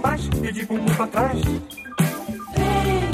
Mais e de bumbum pra trás. Vem,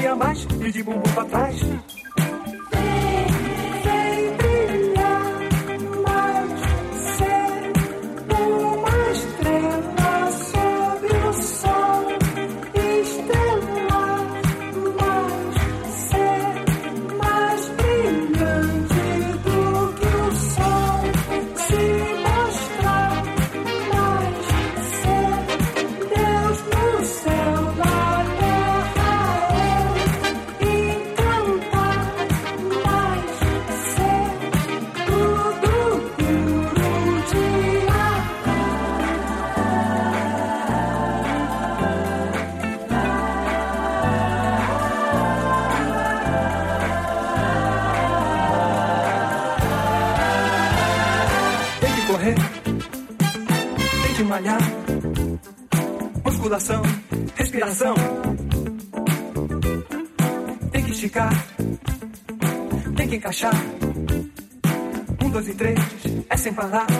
De um tititi a mais e de bumbum pra trás. É